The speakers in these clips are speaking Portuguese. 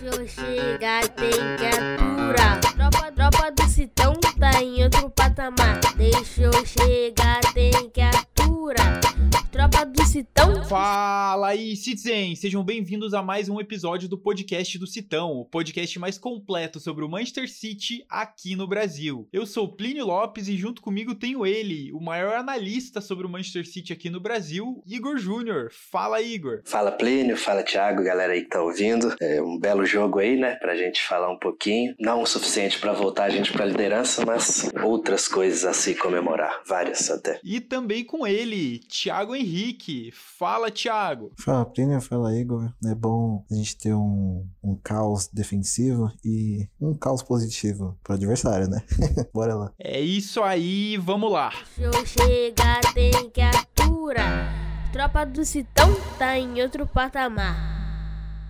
Deixa eu chegar, tem que aturar. Tropa, tropa do Citão tá em outro patamar. Deixa eu chegar, tem Fala aí, Citizen! Sejam bem-vindos a mais um episódio do podcast do Citão, o podcast mais completo sobre o Manchester City aqui no Brasil. Eu sou Plínio Lopes e junto comigo tenho ele, o maior analista sobre o Manchester City aqui no Brasil, Igor Júnior. Fala, Igor! Fala Plínio, fala Thiago, galera aí que tá ouvindo. É um belo jogo aí, né, pra gente falar um pouquinho. Não o suficiente pra voltar a gente pra liderança, mas outras coisas a se comemorar, várias até. E também com ele, Thiago Henrique. Fala, Thiago! Fala Plínio, fala Igor. É bom a gente ter um, um caos defensivo e um caos positivo pro adversário, né? Bora lá. É isso aí, vamos lá! Eu chegar, tem que aturar. Tropa do Citão tá em outro patamar.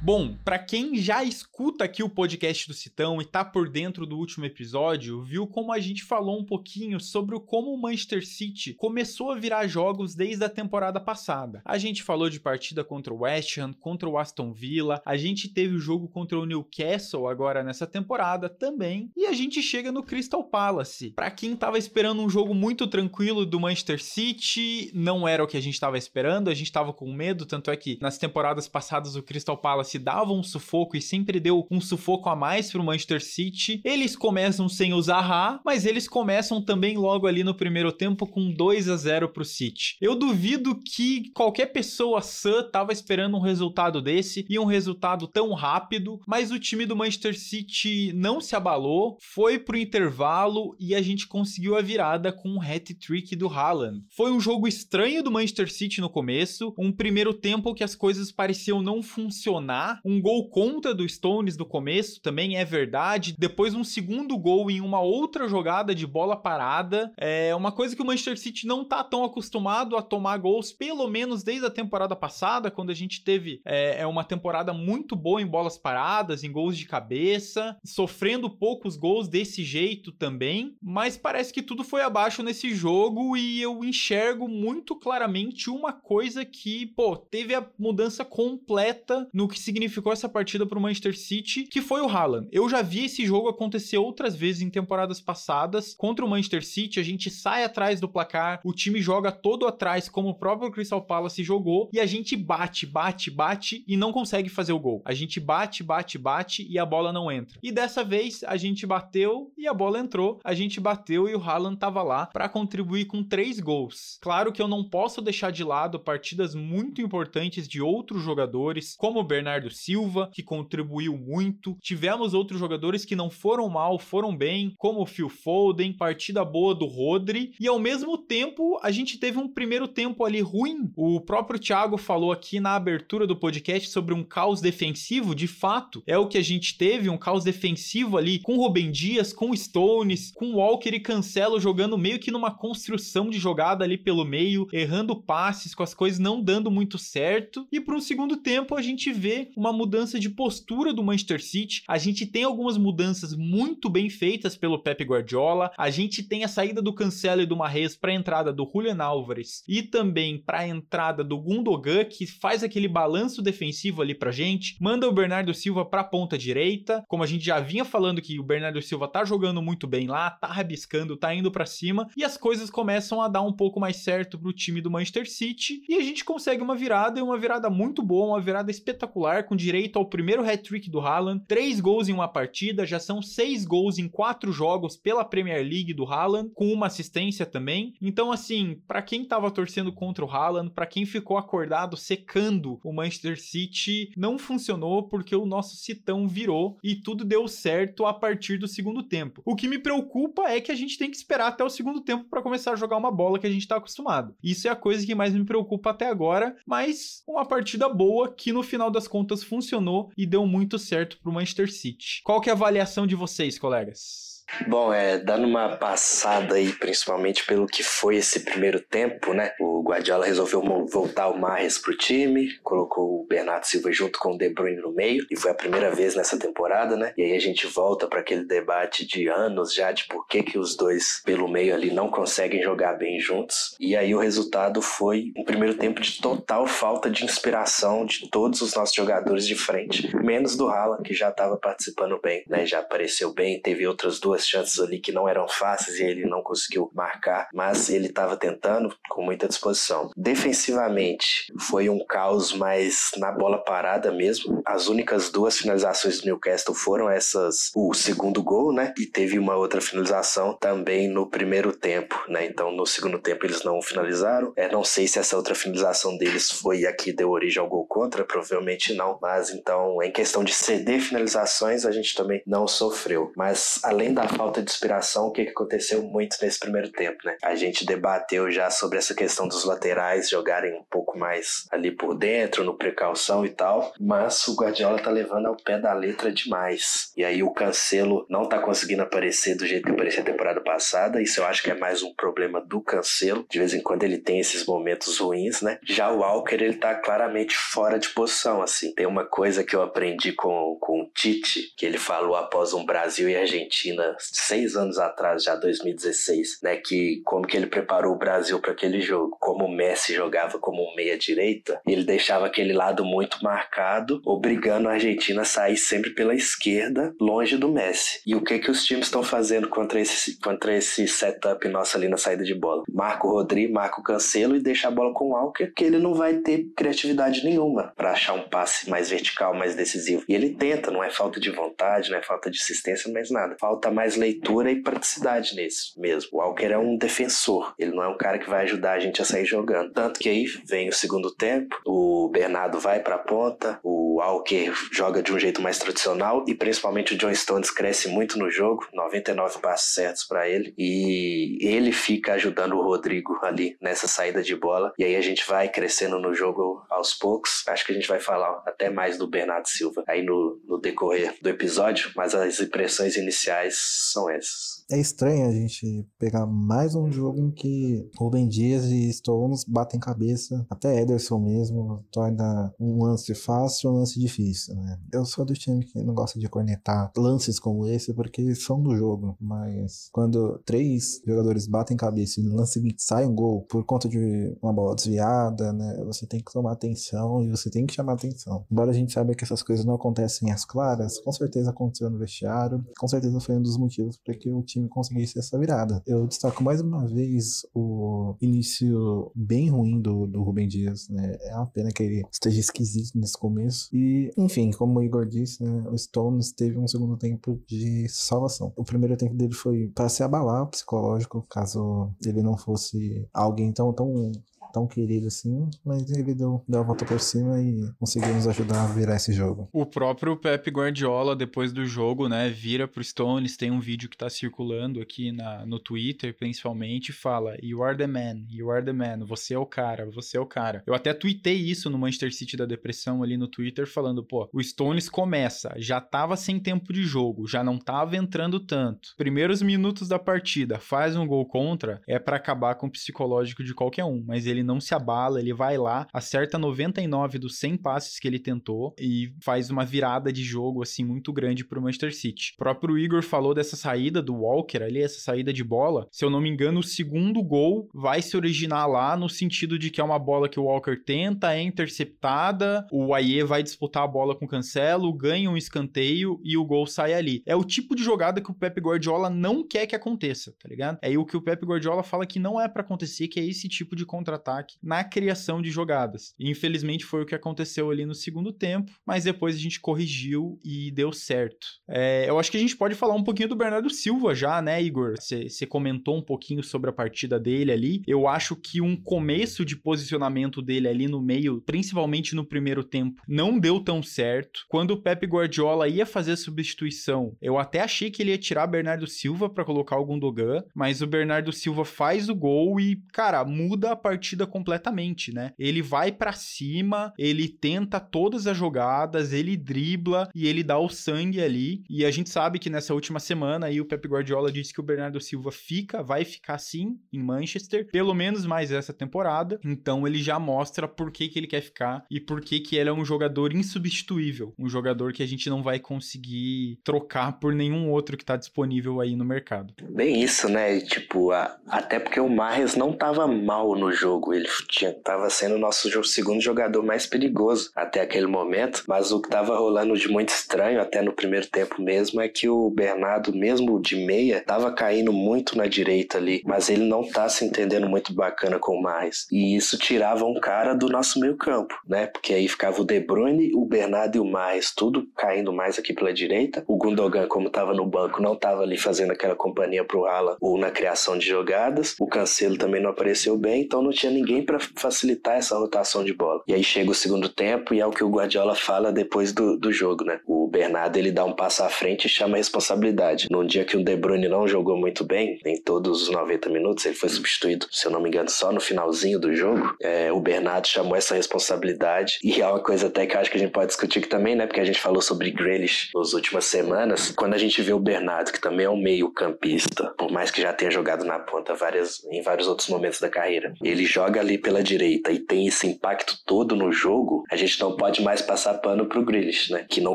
Bom, pra quem já escuta aqui o podcast do Citão e tá por dentro do último episódio, viu como a gente falou um pouquinho sobre como o Manchester City começou a virar jogos desde a temporada passada. A gente falou de partida contra o West Ham, contra o Aston Villa, a gente teve o jogo contra o Newcastle agora nessa temporada também, e a gente chega no Crystal Palace. Pra quem tava esperando um jogo muito tranquilo do Manchester City, não era o que a gente tava esperando, a gente tava com medo, tanto é que nas temporadas passadas o Crystal Palace dava um sufoco e sempre deu um sufoco a mais pro Manchester City. Eles começam sem o Zaha, mas eles começam também logo ali no primeiro tempo com 2 a 0 pro City. Eu duvido que qualquer pessoa sã tava esperando um resultado desse e um resultado tão rápido, mas o time do Manchester City não se abalou, foi pro intervalo e a gente conseguiu a virada com um hat-trick do Haaland. Foi um jogo estranho do Manchester City no começo, um primeiro tempo que as coisas pareciam não funcionar um gol contra do Stones no começo, também é verdade. Depois um segundo gol em uma outra jogada de bola parada. É uma coisa que o Manchester City não tá tão acostumado a tomar gols, pelo menos desde a temporada passada, quando a gente teve é, é uma temporada muito boa em bolas paradas, em gols de cabeça, sofrendo poucos gols desse jeito também. Mas parece que tudo foi abaixo nesse jogo e eu enxergo muito claramente uma coisa que, pô, teve a mudança completa no que significou essa partida para o Manchester City, que foi o Haaland. Eu já vi esse jogo acontecer outras vezes em temporadas passadas. Contra o Manchester City, a gente sai atrás do placar, o time joga todo atrás, como o próprio Crystal Palace jogou, e a gente bate, bate, bate e não consegue fazer o gol. A gente bate, bate, bate e a bola não entra. E dessa vez a gente bateu e a bola entrou. A gente bateu e o Haaland tava lá para contribuir com três gols. Claro que eu não posso deixar de lado partidas muito importantes de outros jogadores, como o Bernardo Silva, que contribuiu muito. Tivemos outros jogadores que não foram mal, foram bem, como o Phil Foden, partida boa do Rodri, e ao mesmo tempo a gente teve um primeiro tempo ali ruim. O próprio Thiago falou aqui na abertura do podcast sobre um caos defensivo, de fato, é o que a gente teve, um caos defensivo ali com Rubem Dias, com Stones, com Walker e Cancelo jogando meio que numa construção de jogada ali pelo meio, errando passes, com as coisas não dando muito certo. E para um segundo tempo a gente vê uma mudança de postura do Manchester City. A gente tem algumas mudanças muito bem feitas pelo Pep Guardiola. A gente tem a saída do Cancelo e do Mahrez para a entrada do Julian Álvares e também para a entrada do Gundogan, que faz aquele balanço defensivo ali pra gente. Manda o Bernardo Silva para a ponta direita, como a gente já vinha falando que o Bernardo Silva tá jogando muito bem lá, tá rabiscando, tá indo para cima e as coisas começam a dar um pouco mais certo pro time do Manchester City e a gente consegue uma virada e uma virada muito boa, uma virada espetacular com direito ao primeiro hat-trick do Haaland, três gols em uma partida, já são seis gols em quatro jogos pela Premier League do Haaland, com uma assistência também. Então, assim, para quem tava torcendo contra o Haaland, para quem ficou acordado secando o Manchester City, não funcionou porque o nosso citão virou e tudo deu certo a partir do segundo tempo. O que me preocupa é que a gente tem que esperar até o segundo tempo para começar a jogar uma bola que a gente tá acostumado. Isso é a coisa que mais me preocupa até agora, mas uma partida boa que no final das contas funcionou e deu muito certo pro Manchester City. Qual que é a avaliação de vocês, colegas? Bom, é, dando uma passada aí, principalmente pelo que foi esse primeiro tempo, né? O Guardiola resolveu voltar o Marres pro time, colocou o Bernardo Silva junto com o De Bruyne no meio, e foi a primeira vez nessa temporada, né? E aí a gente volta para aquele debate de anos já de por que, que os dois pelo meio ali não conseguem jogar bem juntos. E aí o resultado foi um primeiro tempo de total falta de inspiração de todos os nossos jogadores de frente, menos do Haaland, que já estava participando bem, né? Já apareceu bem, teve outras duas chances ali que não eram fáceis e ele não conseguiu marcar, mas ele estava tentando com muita disposição. Defensivamente, foi um caos, mas na bola parada mesmo. As únicas duas finalizações do Newcastle foram essas, o segundo gol, né? E teve uma outra finalização também no primeiro tempo, né? Então no segundo tempo eles não finalizaram. É, não sei se essa outra finalização deles foi a que deu origem ao gol contra, provavelmente não. Mas então, em questão de ceder finalizações, a gente também não sofreu. Mas além da falta de inspiração, o que aconteceu muito nesse primeiro tempo, né? A gente debateu já sobre essa questão dos laterais jogarem um pouco mais ali por dentro, no precaução e tal, mas o Guardiola tá levando ao pé da letra demais. E aí o Cancelo não tá conseguindo aparecer do jeito que aparecia a temporada passada, isso eu acho que é mais um problema do Cancelo. De vez em quando ele tem esses momentos ruins, né? Já o Walker, ele tá claramente fora de posição, assim. Tem uma coisa que eu aprendi com, com o Tite, que ele falou após um Brasil e Argentina seis anos atrás, já 2016, né? Que como que ele preparou o Brasil para aquele jogo, como o Messi jogava como meia direita, ele deixava aquele lado muito marcado, obrigando a Argentina a sair sempre pela esquerda, longe do Messi. E o que que os times estão fazendo contra esse contra esse setup nosso ali na saída de bola? Marca o Rodrigo, marca o Cancelo e deixa a bola com o Walker, que ele não vai ter criatividade nenhuma para achar um passe mais vertical, mais decisivo. E ele tenta, não é falta de vontade, não é falta de assistência, mas nada. Falta mais leitura e praticidade nesse mesmo. O Walker é um defensor, ele não é um cara que vai ajudar a gente a sair jogando. Tanto que aí vem o segundo tempo, o Bernardo vai para a ponta, o Walker joga de um jeito mais tradicional e principalmente o John Stones cresce muito no jogo, 99 passos certos para ele e ele fica ajudando o Rodrigo ali nessa saída de bola e aí a gente vai crescendo no jogo aos poucos. Acho que a gente vai falar até mais do Bernardo Silva aí no, no decorrer do episódio, mas as impressões iniciais são essas. É estranho a gente pegar mais um jogo em que Rubem Dias e Stones batem cabeça, até Ederson mesmo, torna um lance fácil um lance difícil, né? Eu sou do time que não gosta de cornetar lances como esse porque são do jogo, mas quando três jogadores batem cabeça e no lance seguinte sai um gol por conta de uma bola desviada, né? Você tem que tomar atenção e você tem que chamar atenção. Embora a gente saiba que essas coisas não acontecem às claras, com certeza aconteceu no vestiário, com certeza foi um dos motivos para que o time time conseguisse essa virada. Eu destaco mais uma vez o início bem ruim do, do Rubem Dias, né? É uma pena que ele esteja esquisito nesse começo. E, enfim, como o Igor disse, né? O Stones teve um segundo tempo de salvação. O primeiro tempo dele foi para se abalar psicológico, caso ele não fosse alguém tão, tão tão querido assim, mas ele deu, deu a volta por cima e conseguiu nos ajudar a virar esse jogo. O próprio Pep Guardiola, depois do jogo, né, vira pro Stones, tem um vídeo que tá circulando aqui na, no Twitter, principalmente, fala, you are the man, you are the man, você é o cara, você é o cara. Eu até tuitei isso no Manchester City da depressão ali no Twitter, falando, pô, o Stones começa, já tava sem tempo de jogo, já não tava entrando tanto. Primeiros minutos da partida, faz um gol contra, é para acabar com o psicológico de qualquer um, mas ele ele não se abala, ele vai lá, acerta 99 dos 100 passes que ele tentou e faz uma virada de jogo assim muito grande pro Manchester City. O próprio Igor falou dessa saída do Walker ali, essa saída de bola. Se eu não me engano, o segundo gol vai se originar lá no sentido de que é uma bola que o Walker tenta, é interceptada, o Aie vai disputar a bola com o Cancelo, ganha um escanteio e o gol sai ali. É o tipo de jogada que o Pep Guardiola não quer que aconteça, tá ligado? É o que o Pep Guardiola fala que não é para acontecer, que é esse tipo de contra-ataque ataque na criação de jogadas. E infelizmente foi o que aconteceu ali no segundo tempo, mas depois a gente corrigiu e deu certo. É, eu acho que a gente pode falar um pouquinho do Bernardo Silva já, né, Igor? Você comentou um pouquinho sobre a partida dele ali. Eu acho que um começo de posicionamento dele ali no meio, principalmente no primeiro tempo, não deu tão certo. Quando o Pepe Guardiola ia fazer a substituição, eu até achei que ele ia tirar Bernardo Silva para colocar o Gundogan, mas o Bernardo Silva faz o gol e, cara, muda a partida partida completamente, né? Ele vai para cima, ele tenta todas as jogadas, ele dribla e ele dá o sangue ali. E a gente sabe que nessa última semana aí o Pep Guardiola disse que o Bernardo Silva fica, vai ficar sim em Manchester, pelo menos mais essa temporada. Então ele já mostra por que, que ele quer ficar e por que, que ele é um jogador insubstituível, um jogador que a gente não vai conseguir trocar por nenhum outro que tá disponível aí no mercado. Bem isso, né? Tipo, a, até porque o Marres não tava mal no jogo, ele tinha, tava sendo o nosso segundo jogador mais perigoso até aquele momento, mas o que tava rolando de muito estranho até no primeiro tempo mesmo é que o Bernardo, mesmo de meia, tava caindo muito na direita ali, mas ele não tá se entendendo muito bacana com o Marres. E isso tirava um cara do nosso meio campo, né? Porque aí ficava o De Bruyne, o Bernardo e o Marres, tudo caindo mais aqui pela direita. O Gundogan, como tava no banco, não tava ali fazendo aquela companhia pro Haaland ou na criação de jogadas. O Cancelo também não apareceu bem, então não tinha ninguém para facilitar essa rotação de bola. E aí chega o segundo tempo e é o que o Guardiola fala depois do, do jogo, né? O Bernardo ele dá um passo à frente e chama a responsabilidade. Num dia que o De Bruyne não jogou muito bem, em todos os 90 minutos, ele foi substituído, se eu não me engano, só no finalzinho do jogo. É, o Bernardo chamou essa responsabilidade e é uma coisa até que eu acho que a gente pode discutir aqui também, né? Porque a gente falou sobre Grealish nas últimas semanas. Quando a gente vê o Bernardo, que também é um meio campista, por mais que já tenha jogado na ponta várias, em vários outros momentos da carreira, ele joga ali pela direita e tem esse impacto todo no jogo, a gente não pode mais passar pano pro Grealish, né? Que não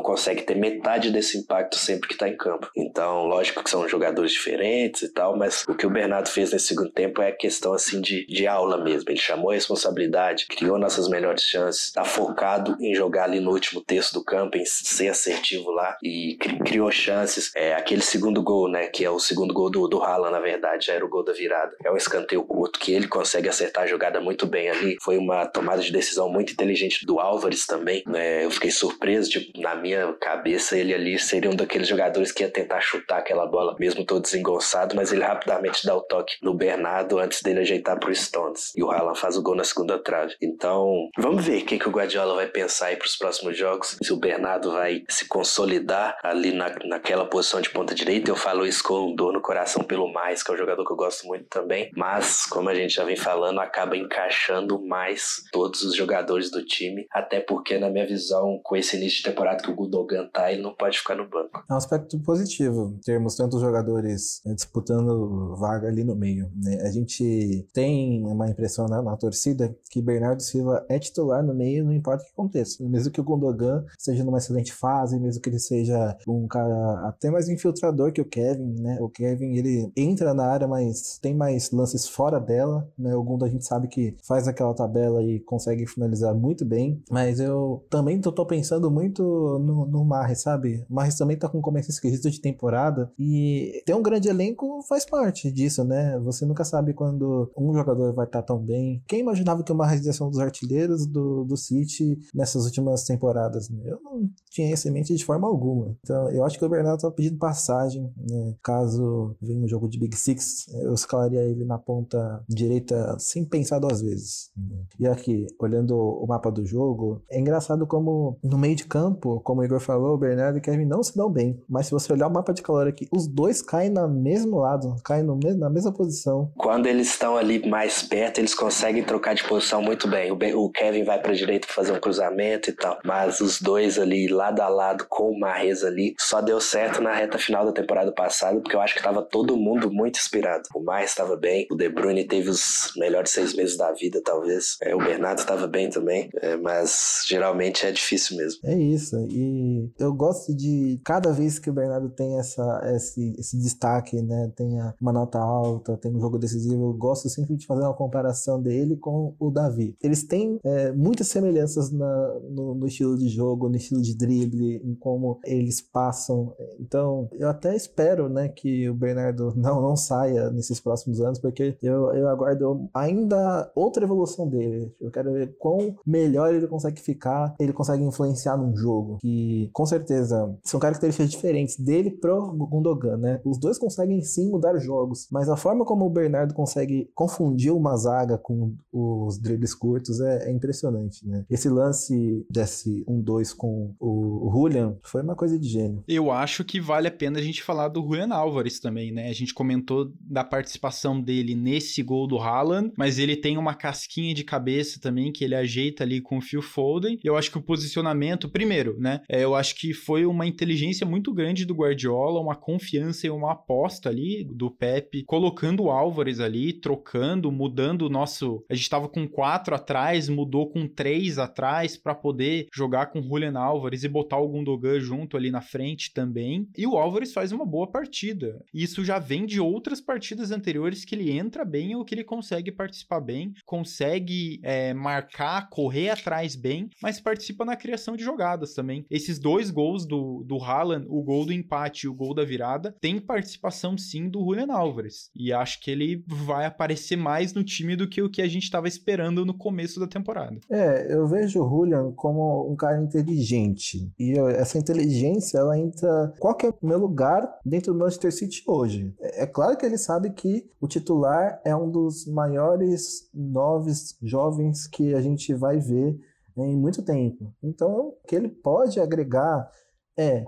consegue ter metade desse impacto sempre que tá em campo. Então, lógico que são jogadores diferentes e tal, mas o que o Bernardo fez nesse segundo tempo é questão assim de, de aula mesmo. Ele chamou a responsabilidade, criou nossas melhores chances, tá focado em jogar ali no último terço do campo, em ser assertivo lá e criou chances. É, aquele segundo gol, né? Que é o segundo gol do, do Haaland, na verdade, já era o gol da virada. É um escanteio curto que ele consegue acertar a jogada muito bem ali. Foi uma tomada de decisão muito inteligente do Álvares também. Né? Eu fiquei surpreso, tipo, na minha cabeça ele ali seria um daqueles jogadores que ia tentar chutar aquela bola, mesmo todo desengonçado, mas ele rapidamente dá o toque no Bernardo antes dele ajeitar pro Stones. E o Haaland faz o gol na segunda trave. Então, vamos ver o que, que o Guardiola vai pensar aí pros próximos jogos. Se o Bernardo vai se consolidar ali na, naquela posição de ponta direita. Eu falo isso com dor no coração pelo mais, que é um jogador que eu gosto muito também. Mas, como a gente já vem falando, acaba encaixando mais todos os jogadores do time. Até porque, na minha visão, com esse início de temporada que o Gudogan tá, ele não pode ficar no banco. É um aspecto positivo termos tantos jogadores né, disputando vaga ali no meio. Né? A gente tem uma impressão na, na, torcida que Bernardo Silva é titular no meio, não importa o que aconteça. Mesmo que o Gundogan seja numa excelente fase, mesmo que ele seja um cara até mais infiltrador que o Kevin, né? O Kevin, ele entra na área, mas tem mais lances fora dela, né? O Gundogan a gente sabe que faz aquela tabela e consegue finalizar muito bem, mas eu também tô, tô pensando muito no, no Marres, sabe? Marres também tá com começo esquisito de temporada e ter um grande elenco faz parte disso, né? Você nunca sabe quando um jogador vai estar tá tão bem. Quem imaginava que o Marres ia ser um dos artilheiros do, do City nessas últimas temporadas? Né? Eu não tinha isso em mente de forma alguma. Então, eu acho que o Bernardo tá pedindo passagem, né? Caso venha um jogo de Big Six, eu escalaria ele na ponta direita sem pensar duas vezes. Né? E aqui, olhando o mapa do jogo, é engraçado como no meio de campo, como o Igor falou, o Bernardo e o Kevin não se dão bem. Mas se você olhar o mapa de calor aqui, os dois caem no mesmo lado, caem no mesmo, na mesma posição. Quando eles estão ali mais perto, eles conseguem trocar de posição muito bem. O, o Kevin vai para direita fazer um cruzamento e tal, mas os dois ali lado a lado com o Marrez ali só deu certo na reta final da temporada passada, porque eu acho que tava todo mundo muito inspirado. O Marrez estava bem, o De Bruyne teve os melhores seis meses da vida, talvez. É, o Bernardo estava bem também, é, mas geralmente é difícil mesmo. É isso, e eu gosto de cada vez que o Bernardo tem essa, esse, esse destaque, né, tem uma nota alta, tem um jogo decisivo, eu gosto sempre de fazer uma comparação dele com o Davi. Eles têm é, muitas semelhanças na, no, no estilo de jogo, no estilo de drible, em como eles passam. Então, eu até espero, né, que o Bernardo não, não saia nesses próximos anos, porque eu, eu aguardo ainda outra evolução dele. Eu quero ver quão melhor ele consegue ficar, ele consegue influenciar num jogo. Que, com certeza, são características diferentes dele pro Gundogan, né? Os dois conseguem sim mudar jogos, mas a forma como o Bernardo consegue confundir uma zaga com os dribles curtos é, é impressionante, né? Esse lance desse 1-2 com o, Julian foi uma coisa de gênio. Eu acho que vale a pena a gente falar do Julian Álvares também, né? A gente comentou da participação dele nesse gol do Haaland, mas ele ele tem uma casquinha de cabeça também que ele ajeita ali com o Phil Foden. Eu acho que o posicionamento, primeiro, né? É, eu acho que foi uma inteligência muito grande do Guardiola, uma confiança e uma aposta ali do Pepe, colocando o Álvares ali, trocando, mudando o nosso. A gente tava com quatro atrás, mudou com três atrás para poder jogar com Julian Álvares e botar o Gundogan junto ali na frente também. E o Álvares faz uma boa partida. Isso já vem de outras partidas anteriores que ele entra bem ou que ele consegue participar bem, consegue é, marcar, correr atrás bem, mas participa na criação de jogadas também. Esses dois gols do, do Haaland, o gol do empate e o gol da virada, tem participação sim do Julian Álvares. E acho que ele vai aparecer mais no time do que o que a gente estava esperando no começo da temporada. É, eu vejo o Julian como um cara inteligente. E essa inteligência, ela entra. Qual que é o meu lugar dentro do Manchester City hoje? É, é claro que ele sabe que o titular é um dos maiores noves jovens que a gente vai ver em muito tempo. Então, o que ele pode agregar é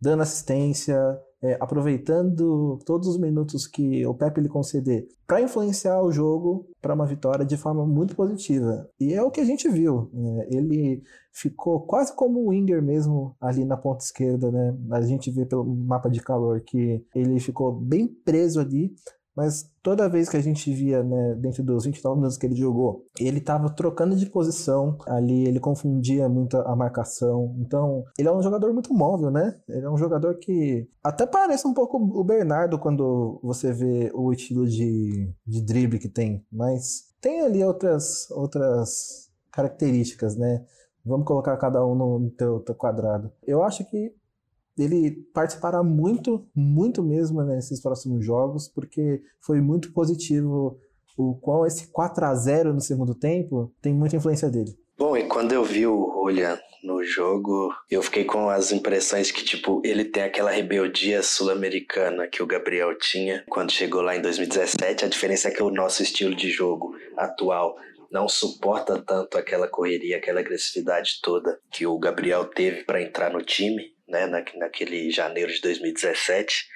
dando assistência, é, aproveitando todos os minutos que o Pepe lhe conceder para influenciar o jogo para uma vitória de forma muito positiva. E é o que a gente viu. Né? Ele ficou quase como o Winger mesmo ali na ponta esquerda. Né? A gente vê pelo mapa de calor que ele ficou bem preso ali mas toda vez que a gente via, né, dentro dos 29 minutos que ele jogou, ele estava trocando de posição ali, ele confundia muito a marcação. Então, ele é um jogador muito móvel, né? Ele é um jogador que até parece um pouco o Bernardo quando você vê o estilo de, de drible que tem, mas tem ali outras, outras características, né? Vamos colocar cada um no teu, teu quadrado. Eu acho que ele participará muito, muito mesmo nesses próximos jogos, porque foi muito positivo o qual esse 4 a 0 no segundo tempo tem muita influência dele. Bom, e quando eu vi o Julian no jogo, eu fiquei com as impressões que, tipo, ele tem aquela rebeldia sul-americana que o Gabriel tinha quando chegou lá em 2017. A diferença é que o nosso estilo de jogo atual não suporta tanto aquela correria, aquela agressividade toda que o Gabriel teve para entrar no time né, na, naquele janeiro de 2017.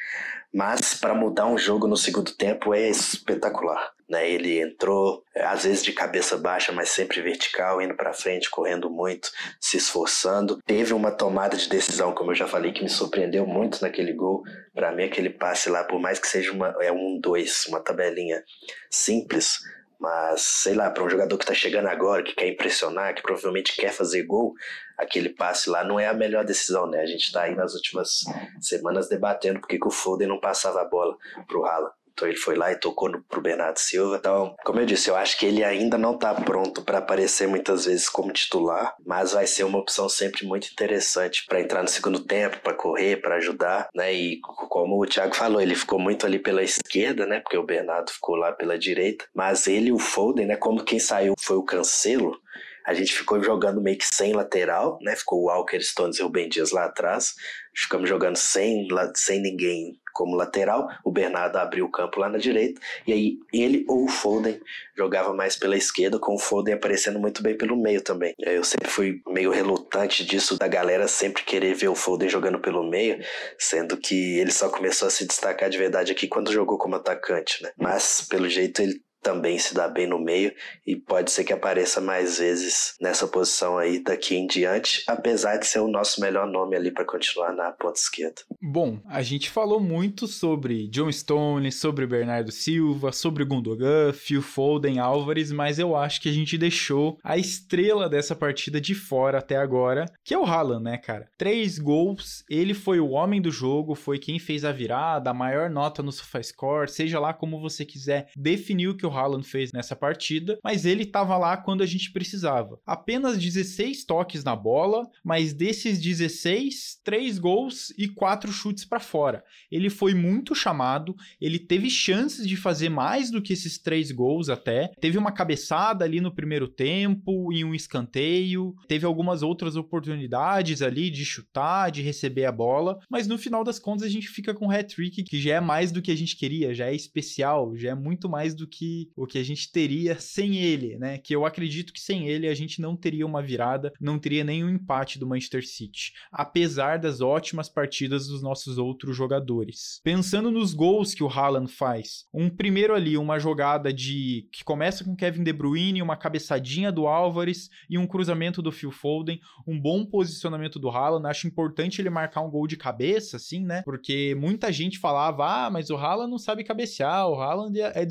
Mas para mudar um jogo no segundo tempo é espetacular. Né? Ele entrou, às vezes de cabeça baixa, mas sempre vertical, indo para frente, correndo muito, se esforçando. Teve uma tomada de decisão, como eu já falei, que me surpreendeu muito naquele gol. Para mim, aquele passe lá, por mais que seja uma, é um dois, uma tabelinha simples, mas, sei lá, para um jogador que está chegando agora, que quer impressionar, que provavelmente quer fazer gol, aquele passe lá não é a melhor decisão, né? A gente está aí nas últimas semanas debatendo porque que o Foden não passava a bola pro Haaland. Então ele foi lá e tocou no, pro Bernardo Silva. Então, como eu disse, eu acho que ele ainda não está pronto para aparecer muitas vezes como titular, mas vai ser uma opção sempre muito interessante para entrar no segundo tempo, para correr, para ajudar, né? E como o Thiago falou, ele ficou muito ali pela esquerda, né? Porque o Bernardo ficou lá pela direita, mas ele o Foden, né? Como quem saiu foi o Cancelo, a gente ficou jogando meio que sem lateral, né? Ficou o Walker Stones e o Ben Dias lá atrás. Ficamos jogando sem, sem ninguém como lateral. O Bernardo abriu o campo lá na direita. E aí ele ou o Foden jogava mais pela esquerda, com o Foden aparecendo muito bem pelo meio também. Eu sempre fui meio relutante disso, da galera sempre querer ver o Foden jogando pelo meio, sendo que ele só começou a se destacar de verdade aqui quando jogou como atacante, né? Mas, pelo jeito, ele também se dá bem no meio e pode ser que apareça mais vezes nessa posição aí daqui em diante, apesar de ser o nosso melhor nome ali para continuar na ponta esquerda. Bom, a gente falou muito sobre John Stone, sobre Bernardo Silva, sobre Gundogan, Phil Foden, Álvares, mas eu acho que a gente deixou a estrela dessa partida de fora até agora, que é o Haaland, né, cara? Três gols, ele foi o homem do jogo, foi quem fez a virada, a maior nota no SofaScore, seja lá como você quiser definir o que o Haaland fez nessa partida, mas ele estava lá quando a gente precisava. Apenas 16 toques na bola, mas desses 16, 3 gols e 4 chutes para fora. Ele foi muito chamado, ele teve chances de fazer mais do que esses 3 gols até. Teve uma cabeçada ali no primeiro tempo, em um escanteio, teve algumas outras oportunidades ali de chutar, de receber a bola, mas no final das contas a gente fica com um hat-trick que já é mais do que a gente queria, já é especial, já é muito mais do que o que a gente teria sem ele, né? Que eu acredito que sem ele a gente não teria uma virada, não teria nenhum empate do Manchester City, apesar das ótimas partidas dos os nossos outros jogadores. Pensando nos gols que o Haaland faz, um primeiro ali, uma jogada de que começa com Kevin De Bruyne, uma cabeçadinha do Álvares e um cruzamento do Phil Foden, um bom posicionamento do Haaland. Acho importante ele marcar um gol de cabeça, assim, né? Porque muita gente falava: ah, mas o Haaland não sabe cabecear, o Haaland é, é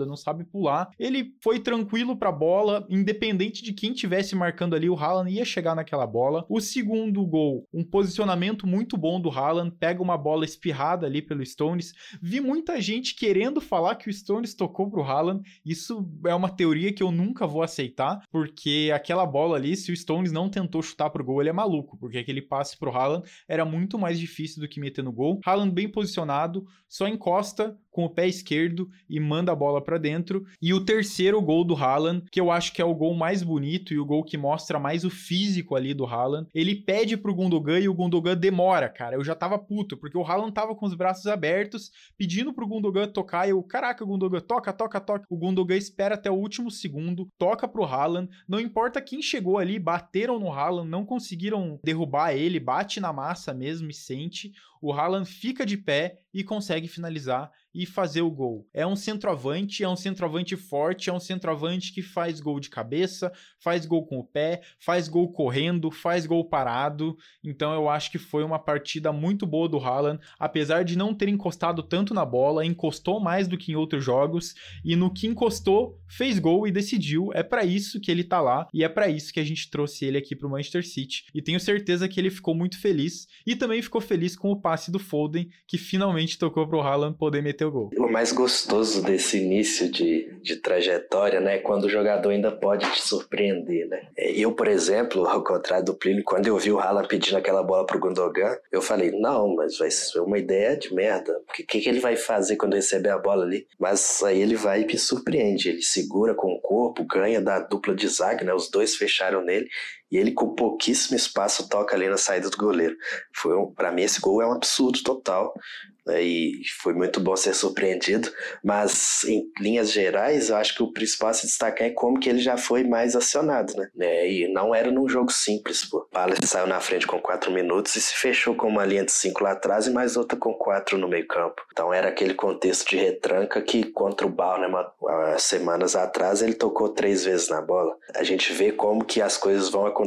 desengonçado, não sabe pular. Ele foi tranquilo pra bola, independente de quem tivesse marcando ali, o Haaland ia chegar naquela bola. O segundo gol, um posicionamento muito bom do Haaland, pega uma bola espirrada ali pelo Stones. Vi muita gente querendo falar que o Stones tocou pro Haaland. Isso é uma teoria que eu nunca vou aceitar, porque aquela bola ali, se o Stones não tentou chutar pro gol, ele é maluco, porque aquele passe pro Haaland era muito mais difícil do que meter no gol. Haaland bem posicionado, só encosta com o pé esquerdo e manda a bola para dentro. E o terceiro gol do Haaland, que eu acho que é o gol mais bonito e o gol que mostra mais o físico ali do Haaland, ele pede pro Gundogan e o Gundogan demora, cara. Eu já tava puto, porque o Haaland tava com os braços abertos, pedindo pro Gundogan tocar, e eu, caraca, Gundogan, toca, toca, toca. O Gundogan espera até o último segundo, toca pro Haaland, não importa quem chegou ali, bateram no Haaland, não conseguiram derrubar ele, bate na massa mesmo e sente. O Haaland fica de pé e consegue finalizar e fazer o gol. É um centroavante, é um centroavante forte, é um centroavante que faz gol de cabeça, faz gol com o pé, faz gol correndo, faz gol parado. Então eu acho que foi uma partida muito boa do Haaland, apesar de não ter encostado tanto na bola, encostou mais do que em outros jogos e no que encostou, fez gol e decidiu. É para isso que ele tá lá e é para isso que a gente trouxe ele aqui pro Manchester City. E tenho certeza que ele ficou muito feliz e também ficou feliz com o passe do Foden, que finalmente tocou pro Haaland poder meter o gol. O mais gostoso desse início de, de trajetória, né, é quando o jogador ainda pode te surpreender, né? É, eu, por exemplo, ao contrário do Plínio, quando eu vi o Haaland pedindo aquela bola pro Gundogan, eu falei, não, mas vai ser uma ideia de merda. O que, que, ele vai fazer quando receber a bola ali? Mas aí ele vai e me surpreende. Ele segura com o corpo, ganha da dupla de zaga, né? Os dois fecharam nele e ele com pouquíssimo espaço toca ali na saída do goleiro. Foi um, para mim esse gol é um absurdo total né, e foi muito bom ser surpreendido, mas em linhas gerais eu acho que o principal a se destacar é como que ele já foi mais acionado, né? É, e não era num jogo simples, pô. Palace saiu na frente com quatro minutos e se fechou com uma linha de cinco lá atrás e mais outra com quatro no meio campo. Então era aquele contexto de retranca que contra o Balner, semanas atrás, ele tocou três vezes na bola. A gente vê como que as coisas vão acontecendo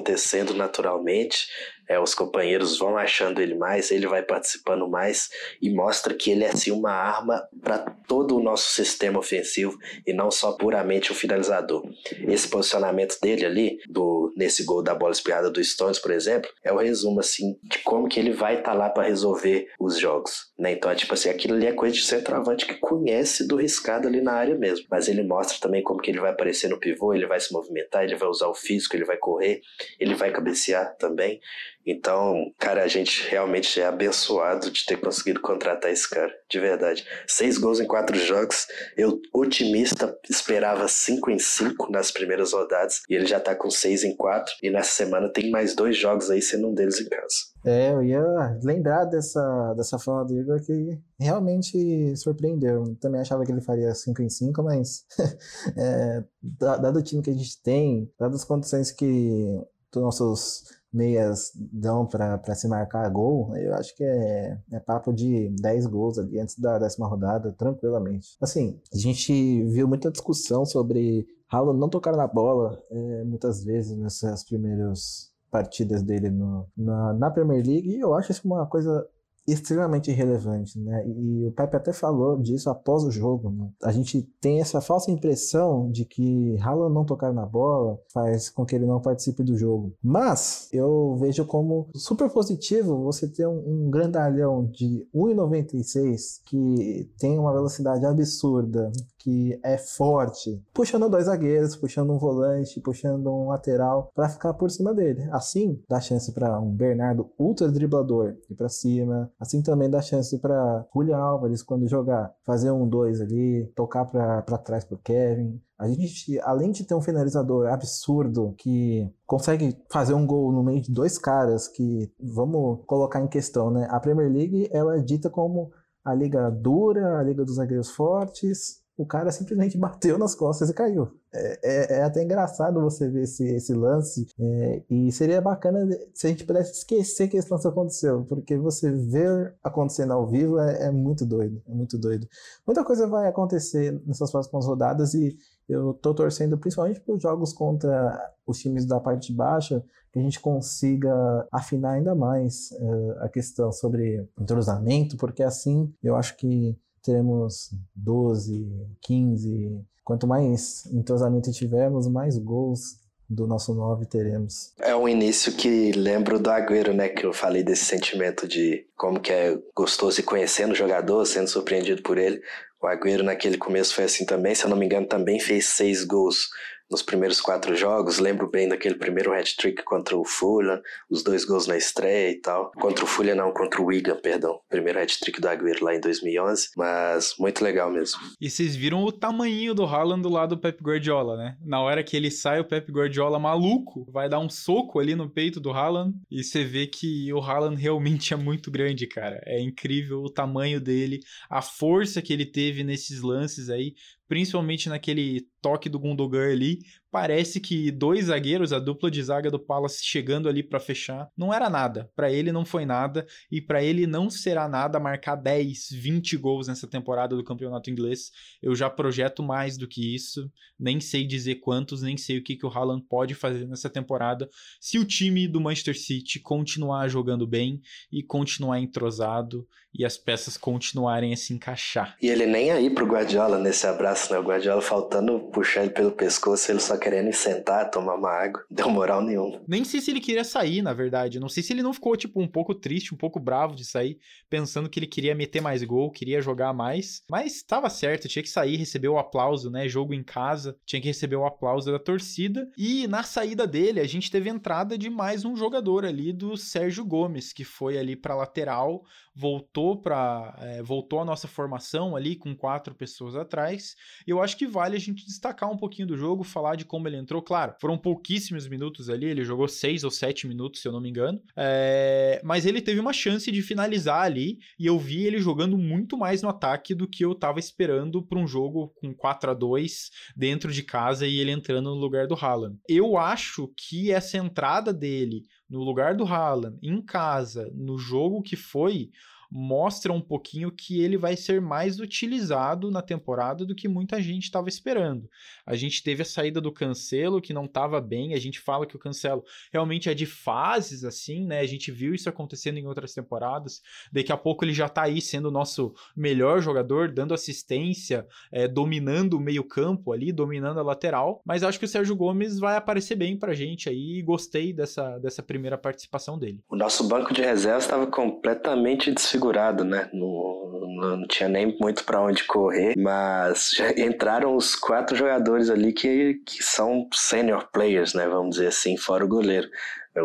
naturalmente é, os companheiros vão achando ele mais, ele vai participando mais e mostra que ele é assim uma arma para todo o nosso sistema ofensivo e não só puramente o finalizador. Esse posicionamento dele ali, do, nesse gol da bola espiada do Stones, por exemplo, é o resumo assim de como que ele vai estar tá lá para resolver os jogos. Né? Então é tipo assim, aquilo ali é coisa de centroavante que conhece do riscado ali na área mesmo. Mas ele mostra também como que ele vai aparecer no pivô, ele vai se movimentar, ele vai usar o físico, ele vai correr, ele vai cabecear também. Então, cara, a gente realmente é abençoado de ter conseguido contratar esse cara, de verdade. Seis gols em quatro jogos. Eu, otimista, esperava cinco em cinco nas primeiras rodadas. E ele já tá com seis em quatro. E nessa semana tem mais dois jogos aí, sendo um deles em casa. É, eu ia lembrar dessa, dessa fala do Igor que realmente surpreendeu. Também achava que ele faria 5 em 5, mas é, dado o time que a gente tem, dadas as condições que os nossos meias dão para se marcar gol, eu acho que é, é papo de 10 gols ali antes da décima rodada, tranquilamente. Assim, a gente viu muita discussão sobre Haaland não tocar na bola é, muitas vezes nessas primeiras partidas dele no, na, na Premier League, e eu acho isso uma coisa extremamente relevante, né? E o Pepe até falou disso após o jogo, né? A gente tem essa falsa impressão de que Haaland não tocar na bola faz com que ele não participe do jogo. Mas eu vejo como super positivo você ter um, um grandalhão de 1,96 que tem uma velocidade absurda, que é forte, puxando dois zagueiros, puxando um volante, puxando um lateral para ficar por cima dele. Assim, dá chance para um Bernardo ultra driblador ir para cima. Assim também dá chance para Julian Álvares quando jogar, fazer um dois ali, tocar para trás pro Kevin. A gente, além de ter um finalizador absurdo que consegue fazer um gol no meio de dois caras que vamos colocar em questão, né? A Premier League ela é dita como a liga dura, a liga dos zagueiros fortes, o cara simplesmente bateu nas costas e caiu. É, é, é até engraçado você ver esse, esse lance, é, e seria bacana se a gente pudesse esquecer que esse lance aconteceu, porque você ver acontecendo ao vivo é, é muito doido, é muito doido. Muita coisa vai acontecer nessas próximas rodadas e eu tô torcendo principalmente para os jogos contra os times da parte de baixa, que a gente consiga afinar ainda mais uh, a questão sobre entrosamento, porque assim eu acho que teremos 12, 15. Quanto mais entrosamento tivermos, mais gols do nosso 9 teremos. É um início que lembro do Agüero, né? Que eu falei desse sentimento de como que é gostoso ir conhecendo o jogador, sendo surpreendido por ele. O Agüero naquele começo foi assim também, se eu não me engano, também fez seis gols nos primeiros quatro jogos. Lembro bem daquele primeiro hat-trick contra o Fulham, os dois gols na estreia e tal. Contra o Fulham não, contra o Wigan, perdão. Primeiro hat-trick do Agüero lá em 2011, mas muito legal mesmo. E vocês viram o tamanho do Haaland do lado do Pep Guardiola, né? Na hora que ele sai, o Pep Guardiola maluco vai dar um soco ali no peito do Haaland e você vê que o Haaland realmente é muito grande, cara. É incrível o tamanho dele, a força que ele teve nesses lances aí, principalmente naquele toque do Gundogan ali, parece que dois zagueiros, a dupla de zaga do Palace chegando ali para fechar, não era nada. Para ele não foi nada e para ele não será nada marcar 10, 20 gols nessa temporada do Campeonato Inglês. Eu já projeto mais do que isso, nem sei dizer quantos, nem sei o que que o Haaland pode fazer nessa temporada se o time do Manchester City continuar jogando bem e continuar entrosado e as peças continuarem a se encaixar. E ele nem aí pro Guardiola nesse abraço, né? O Guardiola faltando puxar ele pelo pescoço, ele só querendo ir sentar, tomar uma água. Deu moral nenhuma. Nem sei se ele queria sair, na verdade. Não sei se ele não ficou, tipo, um pouco triste, um pouco bravo de sair, pensando que ele queria meter mais gol, queria jogar mais. Mas estava certo, tinha que sair, receber o aplauso, né? Jogo em casa, tinha que receber o aplauso da torcida. E na saída dele, a gente teve entrada de mais um jogador ali, do Sérgio Gomes, que foi ali pra lateral, voltou para é, voltou a nossa formação ali com quatro pessoas atrás. Eu acho que vale a gente destacar um pouquinho do jogo, falar de como ele entrou. Claro, foram pouquíssimos minutos ali, ele jogou seis ou sete minutos, se eu não me engano. É, mas ele teve uma chance de finalizar ali e eu vi ele jogando muito mais no ataque do que eu tava esperando para um jogo com 4 a 2 dentro de casa e ele entrando no lugar do Haaland. Eu acho que essa entrada dele no lugar do Haaland, em casa, no jogo que foi, mostra um pouquinho que ele vai ser mais utilizado na temporada do que muita gente estava esperando. A gente teve a saída do Cancelo, que não estava bem, a gente fala que o Cancelo realmente é de fases, assim, né? A gente viu isso acontecendo em outras temporadas. Daqui a pouco ele já está aí sendo o nosso melhor jogador, dando assistência, é, dominando o meio-campo ali, dominando a lateral. Mas acho que o Sérgio Gomes vai aparecer bem pra gente aí e gostei dessa, dessa primeira participação dele. O nosso banco de reservas estava completamente desfigurado segurado, né? Não, não tinha nem muito para onde correr, mas já entraram os quatro jogadores ali que, que são senior players, né? Vamos dizer assim, fora o goleiro.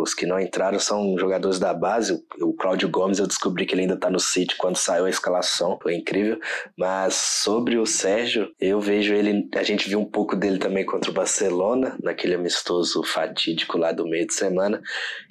Os que não entraram são jogadores da base. O Cláudio Gomes, eu descobri que ele ainda está no City quando saiu a escalação. Foi incrível. Mas sobre o Sérgio, eu vejo ele. A gente viu um pouco dele também contra o Barcelona, naquele amistoso fatídico lá do meio de semana.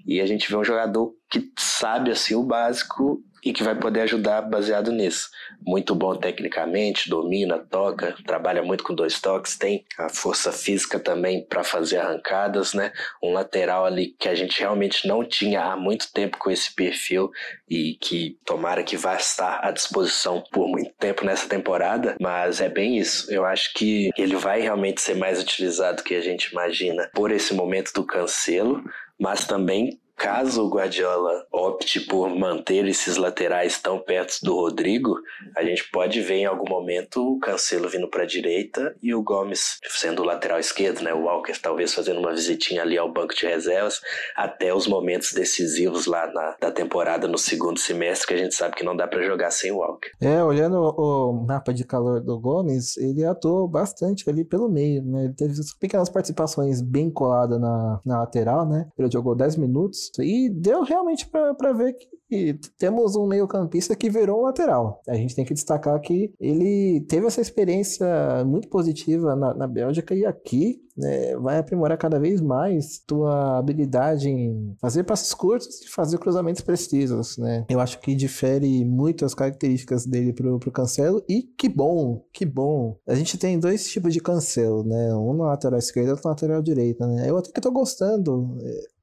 E a gente vê um jogador que sabe assim o básico e que vai poder ajudar baseado nisso. Muito bom tecnicamente, domina, toca, trabalha muito com dois toques, tem a força física também para fazer arrancadas, né? Um lateral ali que a gente realmente não tinha há muito tempo com esse perfil e que tomara que vá estar à disposição por muito tempo nessa temporada, mas é bem isso. Eu acho que ele vai realmente ser mais utilizado do que a gente imagina por esse momento do cancelo, mas também Caso o Guardiola opte por manter esses laterais tão perto do Rodrigo, a gente pode ver em algum momento o Cancelo vindo para a direita e o Gomes sendo o lateral esquerdo, né? O Walker talvez fazendo uma visitinha ali ao banco de reservas até os momentos decisivos lá na, da temporada no segundo semestre, que a gente sabe que não dá para jogar sem o Walker. É, olhando o mapa de calor do Gomes, ele atuou bastante ali pelo meio, né? Ele teve pequenas participações bem coladas na, na lateral, né? Ele jogou 10 minutos e deu realmente para ver que E temos um meio-campista que virou um lateral. A gente tem que destacar que ele teve essa experiência muito positiva na, na Bélgica e aqui né, vai aprimorar cada vez mais tua habilidade em fazer passes curtos e fazer cruzamentos precisos, né? Eu acho que difere muito as características dele pro, pro Cancelo e que bom, que bom. A gente tem dois tipos de Cancelo, né? Um na lateral esquerda e outro na lateral direita, né? Eu até que tô gostando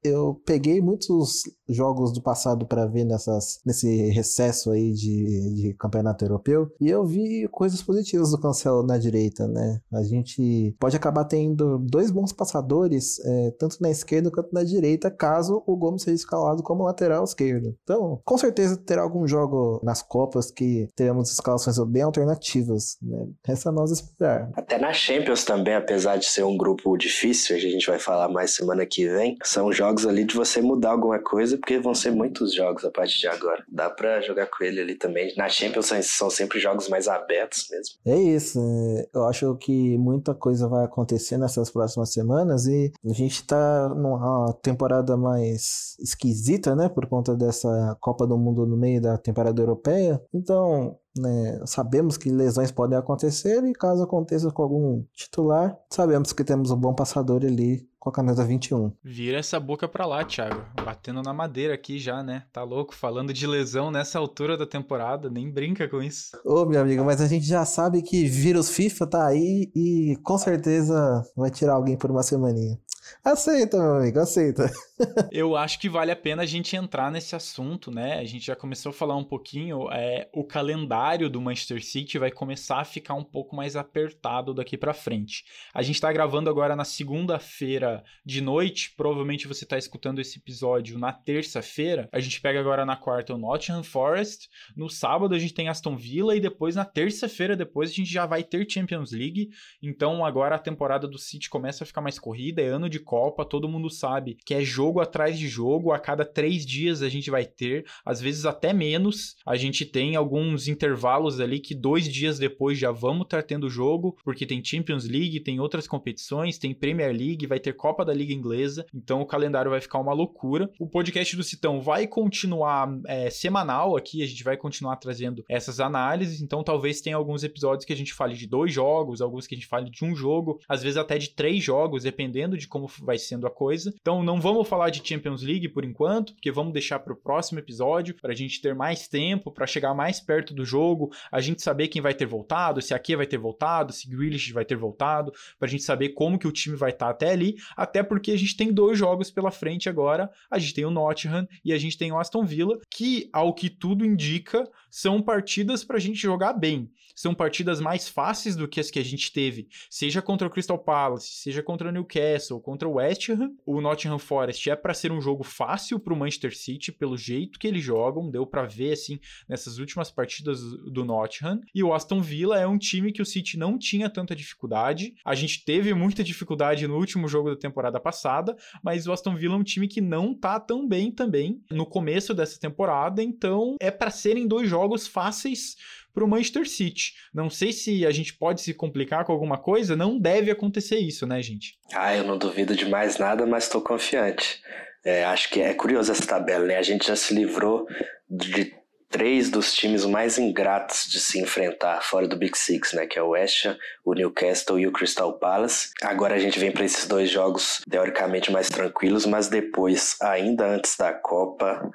eu peguei muitos jogos do passado para ver nessas, nesse recesso aí de, de campeonato europeu e eu vi coisas positivas do Cancelo na direita, né? A gente pode acabar tendo dois bons passadores, é, tanto na esquerda quanto na direita, caso o Gomes seja escalado como lateral esquerdo. Então, com certeza terá algum jogo nas Copas que teremos escalações bem alternativas, né? Resta nós esperar. Até na Champions também, apesar de ser um grupo difícil, a gente vai falar mais semana que vem, são jogos ali de você mudar alguma coisa, porque vão ser muitos jogos a partir de agora. Dá para jogar com ele ali também. Na Champions são sempre jogos mais abertos mesmo. É isso. É, eu acho que muita coisa vai acontecer nessas próximas semanas e a gente tá numa temporada mais esquisita, né? Por conta dessa Copa do Mundo no meio da temporada europeia. Então, né, sabemos que lesões podem acontecer e caso aconteça com algum titular, sabemos que temos um bom passador ali com a camisa 21. Vira essa boca pra lá, Thiago. Batendo na madeira aqui já, né? Tá louco? Falando de lesão nessa altura da temporada, nem brinca com isso. Ô, meu amigo, mas a gente já sabe que vírus FIFA tá aí e com certeza vai tirar alguém por uma semaninha. Aceita, meu amigo, aceita. Eu acho que vale a pena a gente entrar nesse assunto, né? A gente já começou a falar um pouquinho. É, o calendário do Manchester City vai começar a ficar um pouco mais apertado daqui para frente. A gente tá gravando agora na segunda-feira de noite. Provavelmente você tá escutando esse episódio na terça-feira. A gente pega agora na quarta o Nottingham Forest. No sábado a gente tem Aston Villa e depois na terça-feira depois a gente já vai ter Champions League. Então agora a temporada do City começa a ficar mais corrida. É ano de Copa, todo mundo sabe que é jogo atrás de jogo, a cada três dias a gente vai ter, às vezes até menos. A gente tem alguns intervalos ali que dois dias depois já vamos estar tendo jogo, porque tem Champions League, tem outras competições, tem Premier League, vai ter Copa da Liga Inglesa, então o calendário vai ficar uma loucura. O podcast do Citão vai continuar é, semanal aqui, a gente vai continuar trazendo essas análises, então talvez tenha alguns episódios que a gente fale de dois jogos, alguns que a gente fale de um jogo, às vezes até de três jogos, dependendo de como vai sendo a coisa. Então não vamos falar de Champions League por enquanto, porque vamos deixar para o próximo episódio, para a gente ter mais tempo, para chegar mais perto do jogo, a gente saber quem vai ter voltado, se aqui vai ter voltado, se Grealish vai ter voltado, para a gente saber como que o time vai estar tá até ali, até porque a gente tem dois jogos pela frente agora, a gente tem o Nottingham e a gente tem o Aston Villa, que ao que tudo indica, são partidas para a gente jogar bem são partidas mais fáceis do que as que a gente teve, seja contra o Crystal Palace, seja contra o Newcastle, contra o West Ham. O Nottingham Forest é para ser um jogo fácil para o Manchester City, pelo jeito que eles jogam, deu para ver assim nessas últimas partidas do Nottingham. E o Aston Villa é um time que o City não tinha tanta dificuldade. A gente teve muita dificuldade no último jogo da temporada passada, mas o Aston Villa é um time que não tá tão bem também no começo dessa temporada, então é para serem dois jogos fáceis para o Manchester City. Não sei se a gente pode se complicar com alguma coisa, não deve acontecer isso, né, gente? Ah, eu não duvido de mais nada, mas estou confiante. É, acho que é curioso essa tabela, né? A gente já se livrou de três dos times mais ingratos de se enfrentar fora do Big Six, né? Que é o West Ham, o Newcastle e o Crystal Palace. Agora a gente vem para esses dois jogos teoricamente mais tranquilos, mas depois, ainda antes da Copa,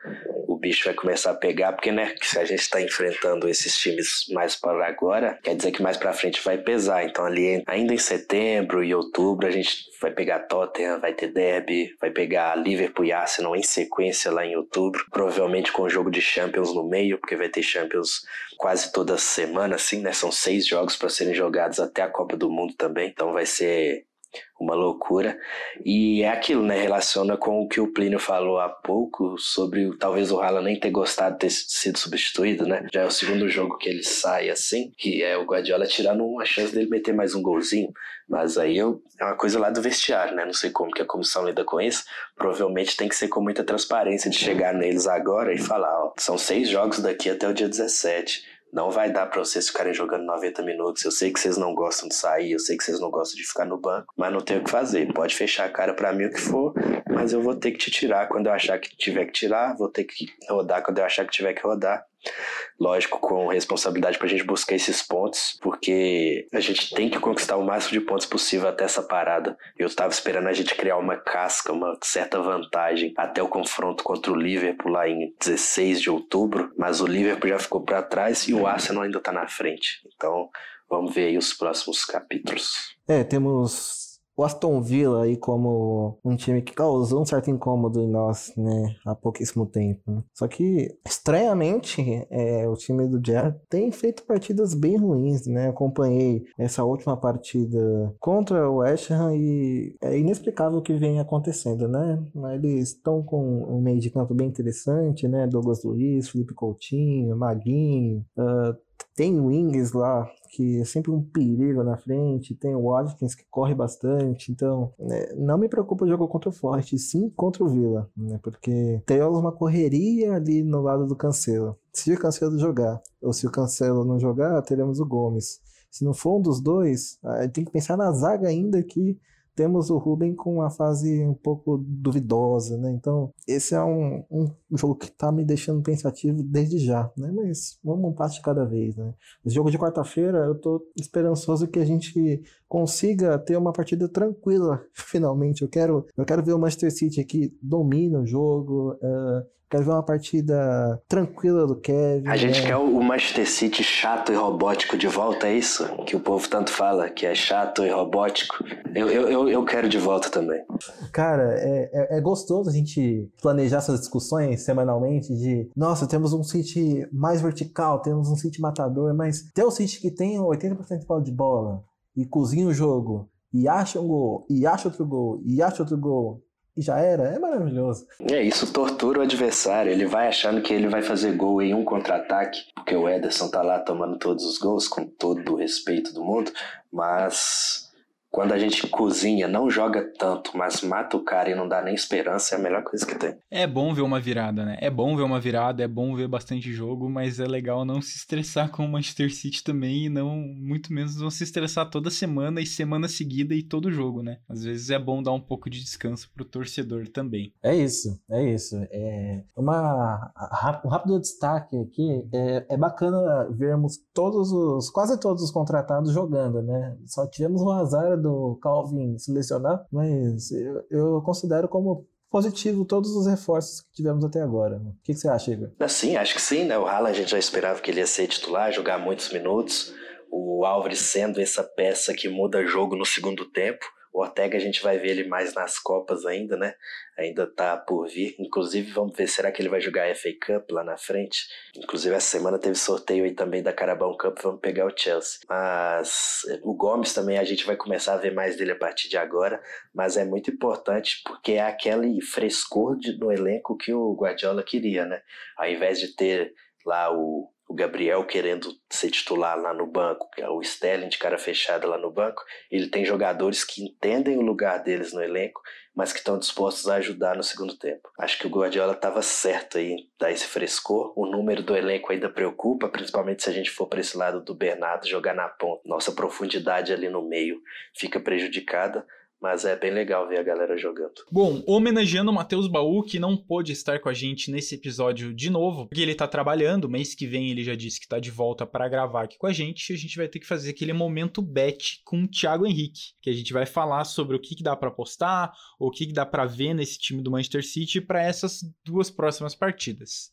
o bicho vai começar a pegar, porque né, se a gente está enfrentando esses times mais para agora, quer dizer que mais para frente vai pesar. Então ali ainda em setembro e outubro a gente vai pegar Tottenham, vai ter Derby, vai pegar Liverpool e Arsenal em sequência lá em outubro, provavelmente com o jogo de Champions no meio, porque vai ter Champions quase toda semana, assim, né? São seis jogos para serem jogados até a Copa do Mundo também, então vai ser uma loucura. E é aquilo, né? Relaciona com o que o Plínio falou há pouco sobre talvez o Haaland nem ter gostado de ter sido substituído, né? Já é o segundo jogo que ele sai assim, que é o Guardiola tirando uma chance dele meter mais um golzinho. Mas aí eu, é uma coisa lá do vestiário, né? Não sei como que a comissão lida com isso. Provavelmente tem que ser com muita transparência de chegar neles agora e falar, ó, são seis jogos daqui até o dia 17 Não vai dar para vocês ficarem jogando 90 minutos. Eu sei que vocês não gostam de sair, eu sei que vocês não gostam de ficar no banco, mas não tem o que fazer. Pode fechar a cara para mim o que for, mas eu vou ter que te tirar quando eu achar que tiver que tirar, vou ter que rodar quando eu achar que tiver que rodar. Lógico, com responsabilidade para a gente buscar esses pontos, porque a gente tem que conquistar o máximo de pontos possível até essa parada. Eu estava esperando a gente criar uma casca, uma certa vantagem até o confronto contra o Liverpool lá em 16 de outubro, mas o Liverpool já ficou para trás e o Arsenal ainda está na frente. Então, vamos ver aí os próximos capítulos. É, temos o Aston Villa aí como um time que causou um certo incômodo em nós, né, há pouquíssimo tempo. Né? Só que, estranhamente, é, o time do Jared tem feito partidas bem ruins, né? Acompanhei essa última partida contra o West Ham e é inexplicável o que vem acontecendo, né? Eles estão com um meio de campo bem interessante, né? Douglas Luiz, Felipe Coutinho, Maguinho, uh, tem wings lá que é sempre um perigo na frente, tem o Watkins que corre bastante, então né, não me preocupa o jogo contra o Forte, sim contra o Villa, né, porque temos uma correria ali no lado do Cancelo. Se o Cancelo jogar, ou se o Cancelo não jogar, teremos o Gomes. Se não for um dos dois, tem que pensar na zaga ainda que temos o Ruben com uma fase um pouco duvidosa, né? Então, esse é um, um jogo que tá me deixando pensativo desde já, né? Mas vamos um passo de cada vez, né? Esse jogo de quarta-feira, eu tô esperançoso que a gente consiga ter uma partida tranquila, finalmente. Eu quero, eu quero ver o Manchester City aqui domina o jogo, uh, Quero ver uma partida tranquila do Kevin. A gente né? quer o Manchester City chato e robótico de volta, é isso? Que o povo tanto fala, que é chato e robótico. Eu, eu, eu, eu quero de volta também. Cara, é, é, é, gostoso a gente planejar essas discussões semanalmente de nossa, temos um City mais vertical, temos um City matador, mas ter o City que tem 80% de bola de bola e cozinha o jogo, e acha um gol, e acha outro gol, e acha outro gol, e já era, é maravilhoso. É, isso tortura o adversário. Ele vai achando que ele vai fazer gol em um contra-ataque, porque o Ederson tá lá tomando todos os gols, com todo o respeito do mundo, mas quando a gente cozinha, não joga tanto, mas mata o cara e não dá nem esperança, é a melhor coisa que tem. É bom ver uma virada, né? É bom ver uma virada, é bom ver bastante jogo, mas é legal não se estressar com o Manchester City também e não, muito menos, não se estressar toda semana e semana seguida e todo jogo, né? Às vezes é bom dar um pouco de descanso pro torcedor também. É isso, é isso. É uma, um rápido destaque aqui, é, é bacana vermos todos os, quase todos os contratados jogando, né? Só tivemos o azar do Calvin selecionar, mas eu, eu considero como positivo todos os reforços que tivemos até agora. Né? O que, que, você acha, Igor? Sim, acho que sim, né? O Haaland a gente já esperava que ele ia ser titular, jogar muitos minutos. O Álvares sendo essa peça que muda jogo no segundo tempo. O Ortega a gente vai ver ele mais nas Copas ainda, né? Ainda tá por vir. Inclusive, vamos ver, será que ele vai jogar a FA Cup lá na frente? Inclusive, essa semana teve sorteio aí também da Carabao Cup, vamos pegar o Chelsea. Mas o Gomes também a gente vai começar a ver mais dele a partir de agora, mas é muito importante porque é aquele frescor de, no elenco que o Guardiola queria, né? Ao invés de ter lá o o Gabriel querendo ser titular lá no banco, é o Sterling de cara fechada lá no banco, ele tem jogadores que entendem o lugar deles no elenco, mas que estão dispostos a ajudar no segundo tempo. Acho que o Guardiola estava certo aí dar esse frescor. O número do elenco ainda preocupa, principalmente se a gente for para esse lado do Bernardo jogar na ponta. Nossa profundidade ali no meio fica prejudicada mas é bem legal ver a galera jogando. Bom, homenageando o Matheus Baú, que não pôde estar com a gente nesse episódio de novo, porque ele tá trabalhando, mês que vem ele já disse que tá de volta para gravar aqui com a gente, a gente vai ter que fazer aquele momento bet com o Thiago Henrique, que a gente vai falar sobre o que, que dá para apostar, o que, que dá para ver nesse time do Manchester City para essas duas próximas partidas.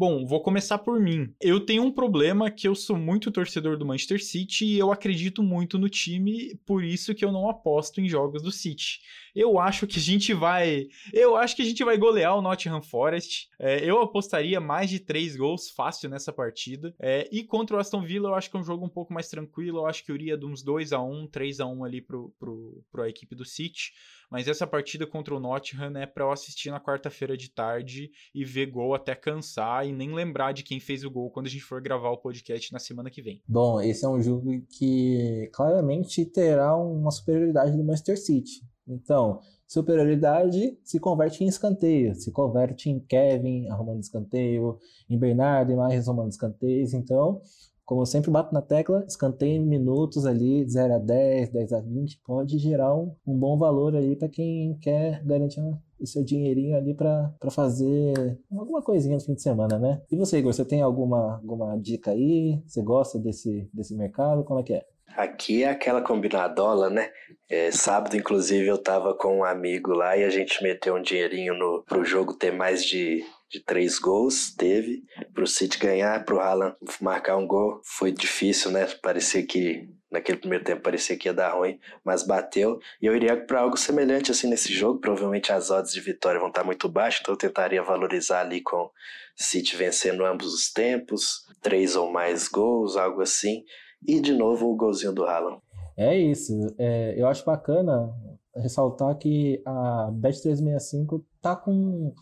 Bom, vou começar por mim. Eu tenho um problema que eu sou muito torcedor do Manchester City e eu acredito muito no time, por isso que eu não aposto em jogos do City. Eu acho que a gente vai. Eu acho que a gente vai golear o Nottingham Forest. É, eu apostaria mais de três gols fácil nessa partida. É, e contra o Aston Villa, eu acho que é um jogo um pouco mais tranquilo. Eu acho que eu iria de uns 2 a 1 3 a 1 ali pro, pro, pro a equipe do City. Mas essa partida contra o Nottingham é para eu assistir na quarta-feira de tarde e ver gol até cansar e nem lembrar de quem fez o gol quando a gente for gravar o podcast na semana que vem. Bom, esse é um jogo que claramente terá uma superioridade do Manchester City. Então, superioridade se converte em escanteio, se converte em Kevin arrumando escanteio, em Bernardo e mais arrumando escanteios. Então, como eu sempre bato na tecla, escanteio em minutos ali, 0 a 10, 10 a 20, pode gerar um, um bom valor ali para quem quer garantir o seu dinheirinho ali para fazer alguma coisinha no fim de semana, né? E você, Igor, você tem alguma, alguma dica aí? Você gosta desse, desse mercado? Como é que é? Aqui é aquela combinadola, né? É, sábado, inclusive, eu tava com um amigo lá e a gente meteu um dinheirinho no, pro jogo ter mais de, de três gols. Teve. Pro City ganhar, pro Haaland marcar um gol. Foi difícil, né? Parecia que naquele primeiro tempo parecia que ia dar ruim, mas bateu. E eu iria para algo semelhante assim nesse jogo. Provavelmente as odds de vitória vão estar muito baixas, então eu tentaria valorizar ali com City vencendo ambos os tempos, três ou mais gols, algo assim. E de novo o golzinho do Haaland. É isso. É, eu acho bacana ressaltar que a Bet365 tá com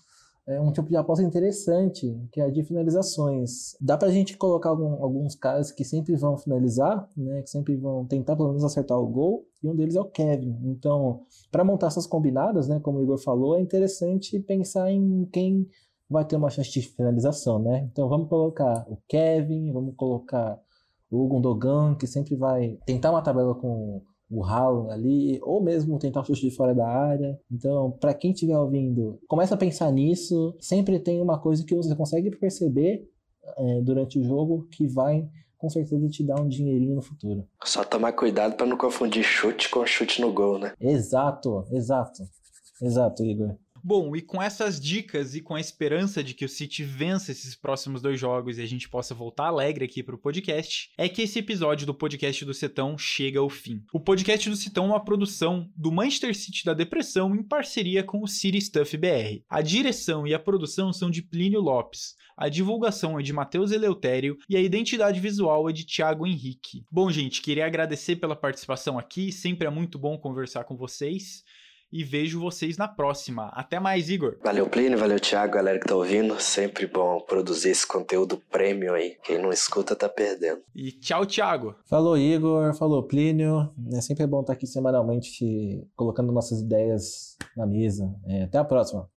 é, um tipo de aposta interessante, que é a de finalizações. Dá pra gente colocar algum, alguns caras que sempre vão finalizar, né, que sempre vão tentar pelo menos acertar o gol, e um deles é o Kevin. Então, para montar essas combinadas, né, como o Igor falou, é interessante pensar em quem vai ter uma chance de finalização, né? Então vamos colocar o Kevin, vamos colocar o Gundogan, que sempre vai tentar uma tabela com o Haaland ali, ou mesmo tentar o chute de fora da área. Então, para quem estiver ouvindo, começa a pensar nisso. Sempre tem uma coisa que você consegue perceber é, durante o jogo que vai com certeza te dar um dinheirinho no futuro. Só tomar cuidado para não confundir chute com chute no gol, né? Exato, exato. Exato, Igor. Bom, e com essas dicas e com a esperança de que o City vença esses próximos dois jogos e a gente possa voltar alegre aqui para o podcast, é que esse episódio do podcast do Setão chega ao fim. O podcast do Setão é uma produção do Manchester City da Depressão em parceria com o City Stuff BR. A direção e a produção são de Plínio Lopes. A divulgação é de Matheus Eleutério e a identidade visual é de Thiago Henrique. Bom, gente, queria agradecer pela participação aqui, sempre é muito bom conversar com vocês e vejo vocês na próxima. Até mais, Igor. Valeu, Plínio, valeu, Thiago, galera que tá ouvindo. Sempre bom produzir esse conteúdo prêmio aí. Quem não escuta tá perdendo. E tchau, Thiago. Falou, Igor. Falou, Plínio. É sempre bom estar aqui semanalmente colocando nossas ideias na mesa. É, até a próxima.